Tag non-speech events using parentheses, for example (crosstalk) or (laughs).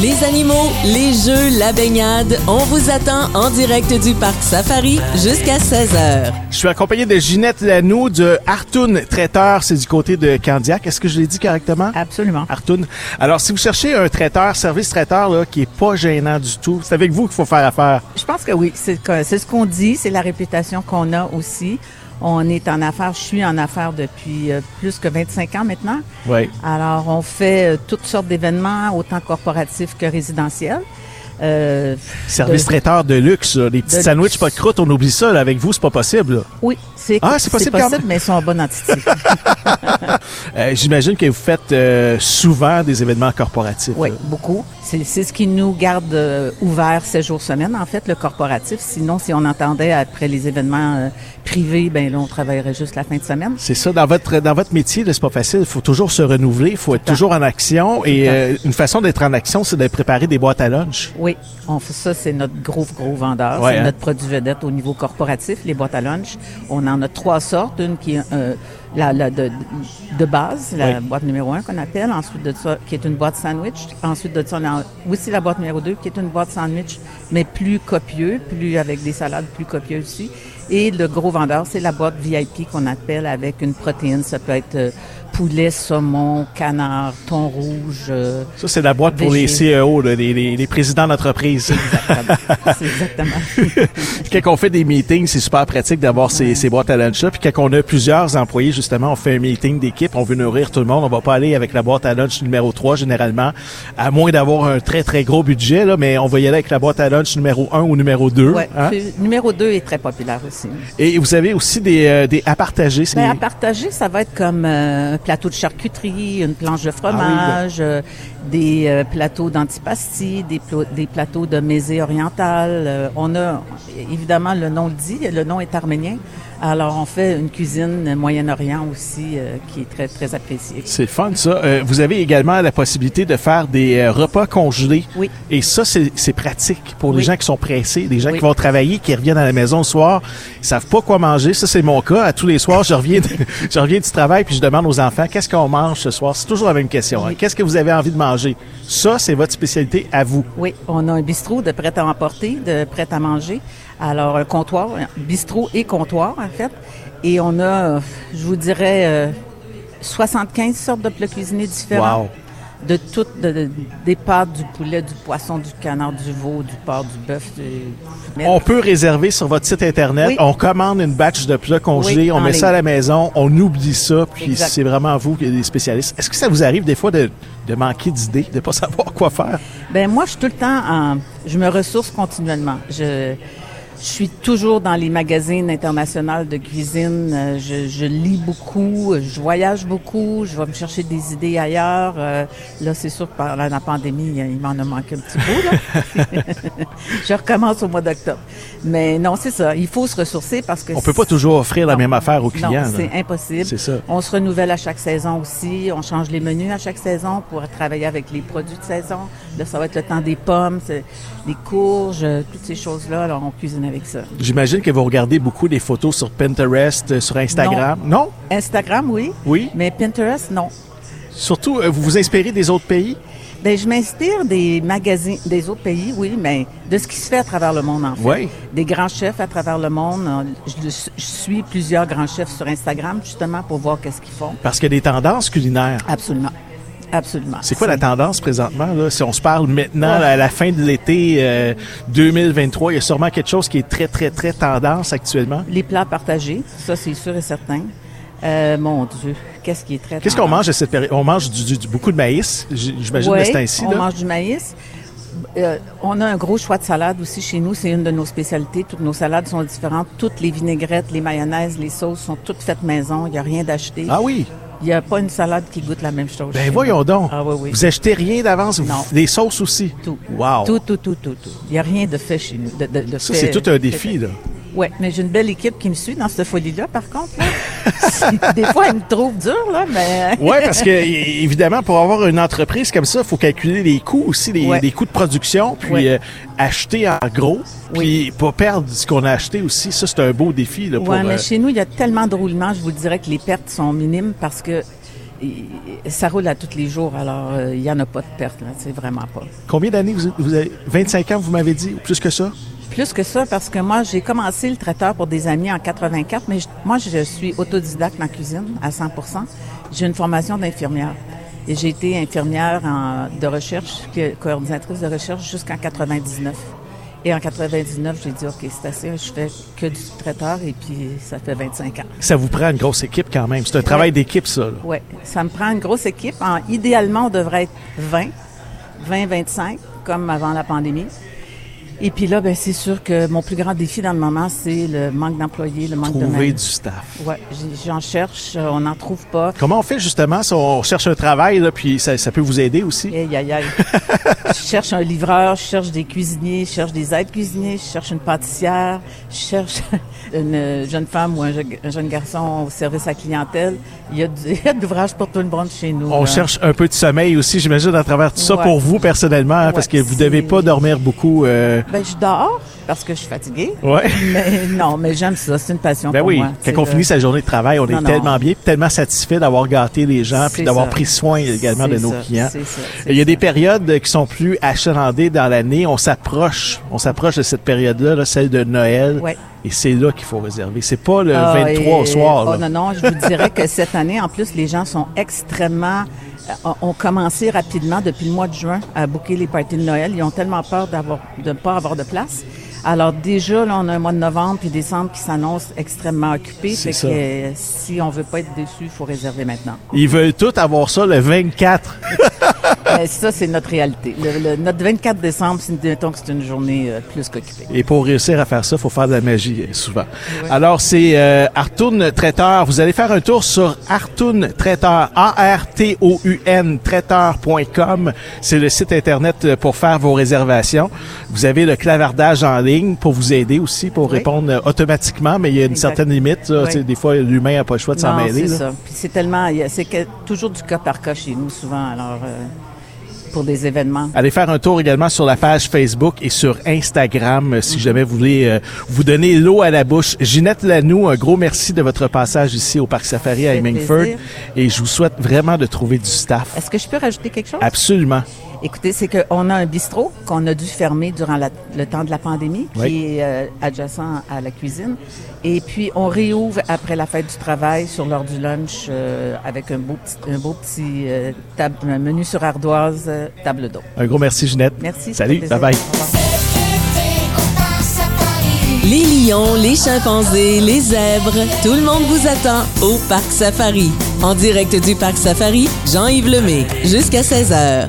Les animaux, les jeux, la baignade, on vous attend en direct du parc Safari jusqu'à 16h. Je suis accompagné de Ginette Lanoux de Artoun Traiteur, c'est du côté de Candiac. Est-ce que je l'ai dit correctement? Absolument. Artoun. Alors, si vous cherchez un traiteur, service traiteur, là, qui est pas gênant du tout, c'est avec vous qu'il faut faire affaire. Je pense que oui, c'est ce qu'on dit, c'est la réputation qu'on a aussi. On est en affaires, je suis en affaires depuis euh, plus que 25 ans maintenant. Oui. Alors, on fait euh, toutes sortes d'événements, autant corporatifs que résidentiels. Euh, Service de- traiteur de luxe, les petits sandwichs pas de croûte, on oublie ça. là. Avec vous, c'est pas possible. là. Oui, c'est Ah, c'est possible même? mais ils sont en bonne entité. (laughs) Euh, J'imagine que vous faites euh, souvent des événements corporatifs. oui, là. beaucoup. C'est ce qui nous garde euh, ouverts 7 jours semaine, en fait, le corporatif. Sinon, si on entendait après les événements euh, privés, ben là, on travaillerait juste la fin de semaine. C'est ça. Dans votre dans votre métier, c'est pas facile. Il faut toujours se renouveler. Il faut être toujours en action. Et euh, une façon d'être en action, c'est de préparer des boîtes à lunch. Oui, on fait ça, c'est notre gros, gros vendeur. Ouais, c'est hein? notre produit vedette au niveau corporatif, les boîtes à lunch. On en a trois sortes. Une qui est euh, la, la de, de base, la boîte numéro un qu'on appelle. Ensuite de ça, qui est une boîte sandwich. Ensuite de ça, on a aussi la boîte numéro deux, qui est une boîte sandwich, mais plus copieux, plus avec des salades plus copieuses aussi. Et le gros vendeur, c'est la boîte VIP qu'on appelle avec une protéine. Ça peut être euh, poulet, saumon, canard, thon rouge. euh, Ça, c'est la boîte pour les. CEO, là, les, les- les présidents d'entreprise. (laughs) exactement. (laughs) quand on fait des meetings, c'est super pratique d'avoir ces, ces boîtes à lunch-là. Puis quand on a plusieurs employés, justement, on fait un meeting d'équipe, on veut nourrir tout le monde. On va pas aller avec la boîte à lunch numéro 3, généralement, à moins d'avoir un très, très gros budget, là, mais on va y aller avec la boîte à lunch numéro 1 ou numéro 2. Ouais, hein? puis numéro 2 est très populaire aussi. Et vous avez aussi des, euh, des à partager. c'est- Ben, à partager, ça va être comme euh, un plateau de charcuterie, une planche de fromage, euh, des euh, plateaux d'antipasti, des plateaux de mésée orientale. Euh, on a, évidemment, le nom le dit, le nom est arménien. Alors, on fait une cuisine Moyen-Orient aussi euh, qui est très, très appréciée. C'est fun, ça. Euh, vous avez également la possibilité de faire des euh, repas congelés. Oui. Et ça, c'est pratique pour les Oui. gens qui sont pressés, des gens Oui. qui vont travailler, qui reviennent à la maison le soir, ils savent pas quoi manger. Ça, c'est mon cas. À tous les soirs, je reviens, de- (laughs) je reviens du travail puis je demande aux enfants qu'est-ce qu'on mange ce soir. C'est toujours la même question. hein. Qu'est-ce que vous avez envie de manger? Ça, c'est votre spécialité à vous. Oui, on a un bistrot de prêt à emporter, de prêt à manger. Alors, un comptoir, un bistrot et comptoir, en fait. Et on a, euh, je vous dirais, euh, 75 sortes de plats cuisinés différents. Wow. De toutes, de- de- des pâtes, du poulet, du poisson, du canard, du veau, du porc, du bœuf. du- On peut réserver sur votre site internet. Oui. On commande une batch de plats congelés, Oui, on met ça à la maison, on oublie ça, puis c'est vraiment vous qui êtes des spécialistes. Est-ce que ça vous arrive des fois de, de manquer d'idées, de pas (laughs) savoir quoi faire? Ben moi, je suis tout le temps en, je me ressource continuellement. Je, je suis toujours dans les magazines internationaux de cuisine. Euh, Je, je lis beaucoup, je voyage beaucoup, je vais me chercher des idées ailleurs. Euh, Là, c'est sûr que pendant la pandémie, il m'en a manqué un petit bout. Là. (laughs) je recommence au mois d'octobre. Mais non, c'est ça. Il faut se ressourcer parce que On peut pas toujours offrir la Non. même affaire aux clients. non, c'est impossible. C'est ça. On se renouvelle à chaque saison aussi. On change les menus à chaque saison pour travailler avec les produits de saison. Là, ça va être le temps des pommes, les courges, toutes ces choses-là. Alors, on cuisine avec ça. J'imagine que vous regardez beaucoup des photos sur Pinterest, euh, sur Instagram. Non? Instagram, oui. Oui. Mais Pinterest, non. Surtout, euh, vous vous inspirez des autres pays? Ben, je m'inspire des magazines des autres pays, oui, mais de ce qui se fait à travers le monde, en fait. Oui. Des grands chefs à travers le monde. Euh, Je, je suis plusieurs grands chefs sur Instagram, justement, pour voir qu'est-ce qu'ils font. Parce qu'il y a des tendances culinaires. Absolument. Absolument. C'est quoi la tendance présentement? Là? Si on se parle maintenant, à la fin de l'été euh, 2023, il y a sûrement quelque chose qui est très, très, très tendance actuellement? Les plats partagés, ça c'est sûr et certain. Euh, mon Dieu, qu'est-ce qui est très Qu'est-ce qu'on mange à cette période? On mange du, du- du- beaucoup de maïs, j'imagine, Ouais, de temps-ci. on là. mange du maïs. Euh, on a un gros choix de salade aussi chez nous. C'est une de nos spécialités. Toutes nos salades sont différentes. Toutes les vinaigrettes, les mayonnaises, les sauces sont toutes faites maison. Il n'y a rien d'acheté. Ah oui? Il n'y a pas une salade qui goûte la même chose. Ben voyons donc. Ah oui, oui. Vous achetez rien d'avance? Non. Des sauces aussi? Tout. Wow. Tout, tout, tout, tout, tout. Il n'y a rien de fait chez nous. De, de- de Ça, c'est tout un défi, là. Oui, mais j'ai une belle équipe qui me suit dans cette folie-là, par contre. là. Des fois, elle me trouve dur, là, mais... (laughs) Oui, parce que évidemment, pour avoir une entreprise comme ça, il faut calculer les coûts aussi, les, Ouais. les coûts de production, puis Ouais. euh, acheter en gros, puis pas perdre ce qu'on a acheté aussi. Ça, c'est un beau défi. Là, pour, Oui, mais euh, chez nous, il y a tellement de roulements, je vous dirais que les pertes sont minimes parce que ça roule à tous les jours, alors euh, il n'y en a pas de perte, là, c'est vraiment pas. Combien d'années vous, vous avez 25 ans, vous m'avez dit, ou plus que ça? Plus que ça, parce que moi, j'ai commencé le traiteur pour des amis en 84, mais je- moi, je suis autodidacte en cuisine à 100% J'ai une formation d'infirmière. Et j'ai été infirmière en- de recherche, coordinatrice de recherche jusqu'en 99. Et en 99, j'ai dit, OK, c'est assez, je fais que du traiteur, et puis ça fait 25 ans. Ça vous prend une grosse équipe quand même. C'est un travail d'équipe, ça. Oui, ça me prend une grosse équipe. En- idéalement, on devrait être 20, 20-25, comme avant la pandémie. Et puis là, ben, c'est sûr que mon plus grand défi dans le moment, c'est le manque d'employés, le manque de Trouver du staff. Ouais, j'en cherche, euh, on n'en trouve pas. Comment on fait justement si on cherche un travail, là, puis ça, ça peut vous aider aussi? Aïe, aïe, aïe. (laughs) je cherche un livreur, je cherche des cuisiniers, je cherche des aides cuisiniers, je cherche une pâtissière, je cherche (laughs) une jeune femme ou un, je- un jeune garçon au service à clientèle. (laughs) Il y a, de l'ouvrage pour tout le monde chez nous. On là. cherche un peu de sommeil aussi, j'imagine, à travers tout ça Ouais. pour vous personnellement, hein, Ouais, parce que vous devez pas dormir beaucoup. euh, Ben, je dors parce que je suis fatiguée. Ouais. Mais non, mais j'aime ça. C'est une passion Ben pour oui, moi. quand on le- finit sa journée de travail, on Non, est non. tellement bien, puis tellement satisfait d'avoir gâté les gens, puis d'avoir pris soin également de nos ça, clients. ça, Il y a des périodes qui sont plus achalandées dans l'année. On s'approche, on s'approche de cette période-là, là, celle de Noël. Ouais. Et c'est là qu'il faut réserver. C'est pas le Ah, 23 au et- soir. Oh, non, non, je vous dirais que cette année, en plus, les gens sont extrêmement ont commencé rapidement depuis le mois de juin à booker les parties de Noël. Ils ont tellement peur d'avoir de ne pas avoir de place. Alors déjà, là, on a un mois de novembre puis décembre qui s'annonce extrêmement occupé. C'est ça. que euh, si on veut pas être déçu, il faut réserver maintenant. Ils veulent tous avoir ça le 24. (laughs) Ben, ça, c'est notre réalité. Le- le- notre 24 décembre, c'est, mettons que c'est une journée euh, plus qu'occupée. Et pour réussir à faire ça, il faut faire de la magie euh, souvent. Alors, c'est euh, Artoun Traiteur. Vous allez faire un tour sur Artoun Traiteur, A-R-T-O-U-N, traiteur.com. C'est le site Internet euh, pour faire vos réservations. Vous avez le clavardage en ligne pour vous aider aussi, pour Oui. répondre euh, automatiquement, mais il y a une Exact. certaine limite. là. Oui. Des fois, l'humain n'a pas le choix de s'en mêler. c'est ça. Puis c'est tellement, c'est toujours du cas par cas chez nous souvent. Alors, euh, pour des événements. Allez faire un tour également sur la page Facebook et sur Instagram euh, si jamais vous voulez euh, vous donner l'eau à la bouche. Ginette Lanoux, un gros merci de votre passage ici au Parc Safari à Hemingford et je vous souhaite vraiment de trouver du staff. Est-ce que je peux rajouter quelque chose? Absolument. Écoutez, c'est qu'on a un bistrot qu'on a dû fermer durant la- le temps de la pandémie, Oui. qui est euh, adjacent à la cuisine. Et puis, on réouvre après la fête du travail sur l'heure du lunch euh, avec un beau petit, un beau petit euh, un menu sur ardoise, euh, table d'eau. Un gros merci Ginette. Merci. Salut, fait bye plaisir. bye. Au revoir. Les lions, les chimpanzés, les zèbres, tout le monde vous attend au Parc Safari. En direct du Parc Safari, Jean-Yves Lemay, jusqu'à 16h.